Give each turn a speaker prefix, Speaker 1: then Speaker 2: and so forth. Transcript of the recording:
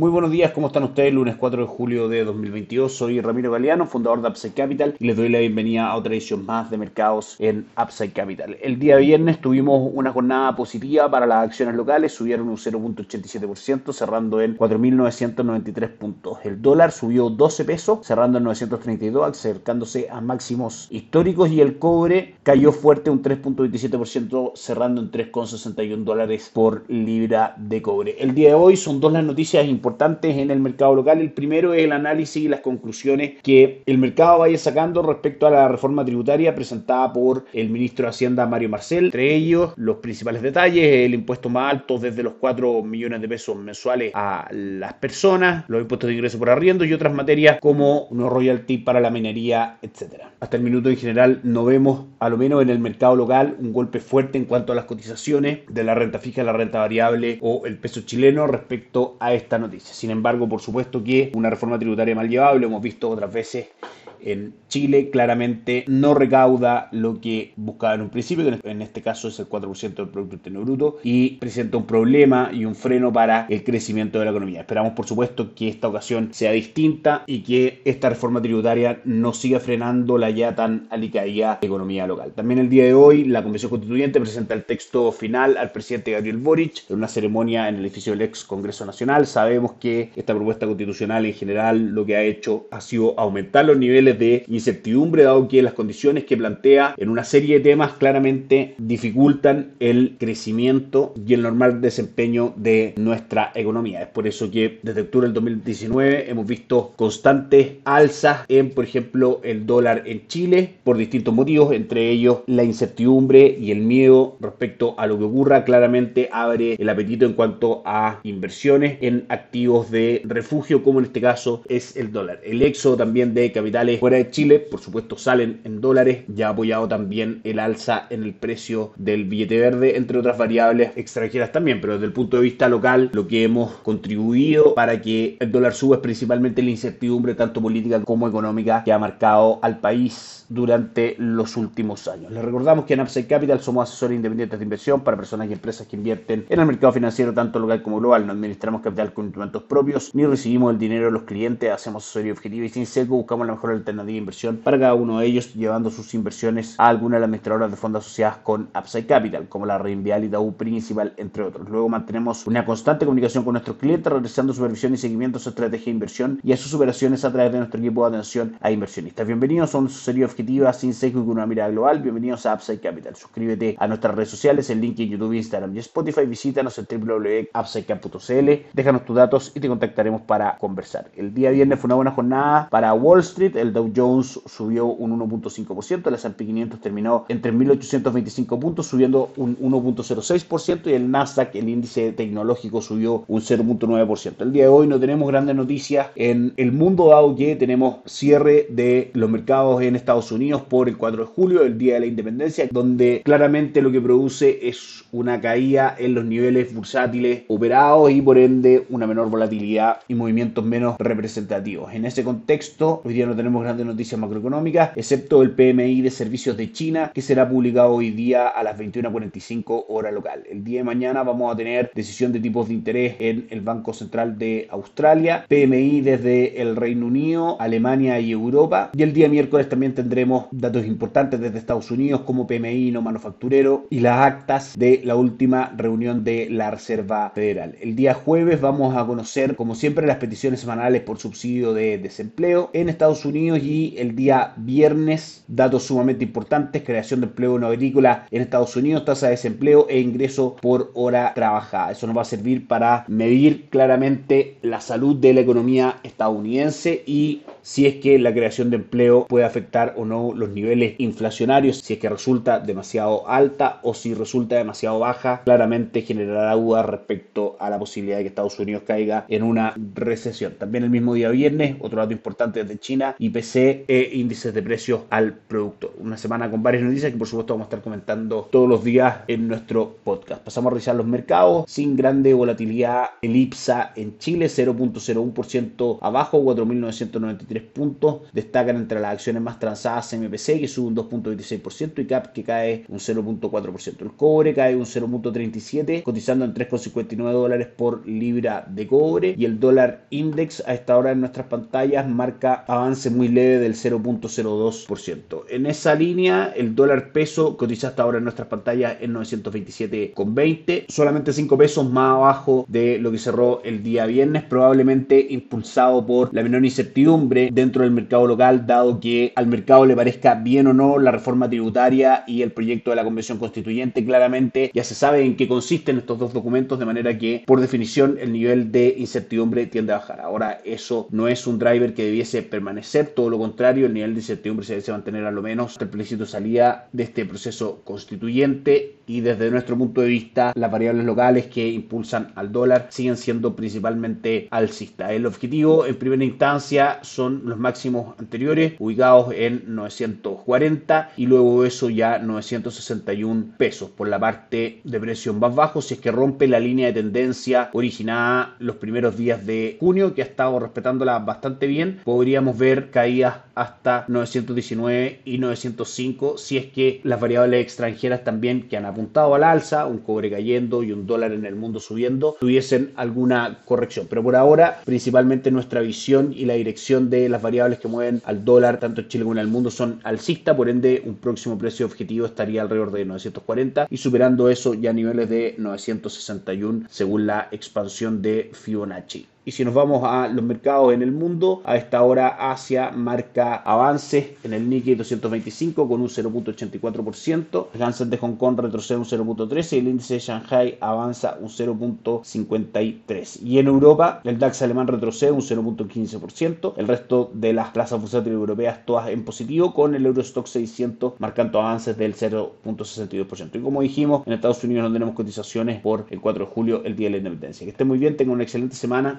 Speaker 1: Muy buenos días, ¿cómo están ustedes? Lunes 4 de julio de 2022. Soy Ramiro Galeano, fundador de Upside Capital y les doy la bienvenida a otra edición más de mercados en Upside Capital. El día viernes tuvimos una jornada positiva para las acciones locales, subieron un 0.87%, cerrando en 4.993 puntos. El dólar subió 12 pesos, cerrando en 932, acercándose a máximos históricos y el cobre cayó fuerte un 3.27%, cerrando en 3.61 dólares por libra de cobre. El día de hoy son dos las noticias importantes importantes en el mercado local. El primero es el análisis y las conclusiones que el mercado vaya sacando respecto a la reforma tributaria presentada por el ministro de Hacienda Mario Marcel. Entre ellos, los principales detalles, el impuesto más alto desde los 4 millones de pesos mensuales a las personas, los impuestos de ingreso por arriendo y otras materias como no royalty para la minería, etcétera. Hasta el minuto en general no vemos, a lo menos en el mercado local, un golpe fuerte en cuanto a las cotizaciones de la renta fija, la renta variable o el peso chileno respecto a esta noticia. Sin embargo, por supuesto que una reforma tributaria mal llevada, lo hemos visto otras veces en Chile claramente no recauda lo que buscaba en un principio, que en este caso es el 4% del Producto Interno Bruto, y presenta un problema y un freno para el crecimiento de la economía. Esperamos, por supuesto, que esta ocasión sea distinta y que esta reforma tributaria no siga frenando la ya tan alicaída economía local. También el día de hoy, la Convención Constituyente presenta el texto final al presidente Gabriel Boric en una ceremonia en el edificio del ex Congreso Nacional. Sabemos que esta propuesta constitucional en general lo que ha hecho ha sido aumentar los niveles de incertidumbre, dado que las condiciones que plantea en una serie de temas claramente dificultan el crecimiento y el normal desempeño de nuestra economía. Es por eso que desde octubre del 2019 hemos visto constantes alzas en, por ejemplo, el dólar en Chile por distintos motivos, entre ellos la incertidumbre y el miedo respecto a lo que ocurra. Claramente abre el apetito en cuanto a inversiones en activos de refugio, como en este caso es el dólar. El éxodo también de capitales fuera de Chile, por supuesto, salen en dólares. Ya ha apoyado también el alza en el precio del billete verde, entre otras variables extranjeras también. Pero desde el punto de vista local, lo que hemos contribuido para que el dólar suba es principalmente la incertidumbre, tanto política como económica, que ha marcado al país durante los últimos años. Les recordamos que en Upside Capital somos asesores independientes de inversión para personas y empresas que invierten en el mercado financiero, tanto local como global. No administramos capital con instrumentos propios, ni recibimos el dinero de los clientes, hacemos asesoría objetiva y sin sesgo, buscamos la mejor alternativa alternativa de inversión para cada uno de ellos, llevando sus inversiones a alguna de las administradoras de fondos asociadas con Upside Capital, como la Reinvial y Daú Principal, entre otros. Luego mantenemos una constante comunicación con nuestros clientes, realizando supervisión y seguimiento a su estrategia de inversión y a sus operaciones a través de nuestro equipo de atención a inversionistas. Bienvenidos a una serie objetiva sin sesgo y con una mirada global. Bienvenidos a Upside Capital. Suscríbete a nuestras redes sociales, el link en YouTube, Instagram y Spotify. Visítanos en www.upsidecap.cl. Déjanos tus datos y te contactaremos para conversar. El día viernes fue una buena jornada para Wall Street. El Jones subió un 1.5%, el S&P 500 terminó en 3.825 puntos, subiendo un 1.06% y el Nasdaq, el índice tecnológico, subió un 0.9%. El día de hoy no tenemos grandes noticias en el mundo dado que tenemos cierre de los mercados en Estados Unidos por el 4 de julio, el Día de la Independencia, donde claramente lo que produce es una caída en los niveles bursátiles operados y por ende una menor volatilidad y movimientos menos representativos. En ese contexto, hoy día no tenemos grandes noticias macroeconómicas, excepto el PMI de servicios de China, que será publicado hoy día a las 21.45 hora local. El día de mañana vamos a tener decisión de tipos de interés en el Banco Central de Australia, PMI desde el Reino Unido, Alemania y Europa. Y el día miércoles también tendremos datos importantes desde Estados Unidos como PMI no manufacturero y las actas de la última reunión de la Reserva Federal. El día jueves vamos a conocer, como siempre, las peticiones semanales por subsidio de desempleo en Estados Unidos y el día viernes datos sumamente importantes, creación de empleo no agrícola en Estados Unidos, tasa de desempleo e ingreso por hora trabajada. Eso nos va a servir para medir claramente la salud de la economía estadounidense y si es que la creación de empleo puede afectar o no los niveles inflacionarios, si es que resulta demasiado alta o si resulta demasiado baja, claramente generará dudas respecto a la posibilidad de que Estados Unidos caiga en una recesión. También el mismo día viernes, otro dato importante desde China, IPC e índices de precios al producto. Una semana con varias noticias que por supuesto vamos a estar comentando todos los días en nuestro podcast. Pasamos a revisar los mercados sin grande volatilidad. El IPSA en Chile 0.01% abajo, 4.993 puntos. Destacan entre las acciones más transadas MPC que sube un 2.26% y CAP que cae un 0.4%. El cobre cae un 0.37 cotizando en 3.59 dólares por libra de cobre y el dólar index a esta hora en nuestras pantallas marca avance muy leve del 0.02%. En esa línea el dólar peso cotiza hasta ahora en nuestras pantallas en 927,20, solamente 5 pesos más abajo de lo que cerró el día viernes, probablemente impulsado por la menor incertidumbre dentro del mercado local, dado que al mercado le parezca bien o no la reforma tributaria y el proyecto de la Convención Constituyente, claramente ya se sabe en qué consisten estos dos documentos, de manera que por definición el nivel de incertidumbre tiende a bajar. Ahora, eso no es un driver que debiese permanecer, todo lo contrario, el nivel de incertidumbre se debe mantener a lo menos el plebiscito salida de este proceso constituyente y desde nuestro punto de vista las variables locales que impulsan al dólar siguen siendo principalmente alcistas. El objetivo en primera instancia son los máximos anteriores ubicados en 940 y luego eso ya 961 pesos por la parte de precio más bajo si es que rompe la línea de tendencia originada los primeros días de junio que ha estado respetándola bastante bien podríamos ver caídas hasta 919 y 905 si es que las variables extranjeras también que han apuntado al alza, un cobre cayendo y un dólar en el mundo subiendo, tuviesen alguna corrección. Pero por ahora, principalmente nuestra visión y la dirección de las variables que mueven al dólar, tanto en Chile como en el mundo, son alcista, por ende un próximo precio objetivo estaría alrededor de 940 y superando eso ya a niveles de 961 según la expansión de Fibonacci. Y si nos vamos a los mercados en el mundo, a esta hora Asia marca avances en el Nikkei 225 con un 0.84%, el Hansen de Hong Kong retrocede un 0.13 y el índice de Shanghai avanza un 0.53. Y en Europa, el DAX alemán retrocede un 0.15%, el resto de las plazas bursátiles europeas todas en positivo, con el Eurostock 600 marcando avances del 0.62%. Y como dijimos, en Estados Unidos no tenemos cotizaciones por el 4 de julio, el día de la independencia. Que estén muy bien, tengan una excelente semana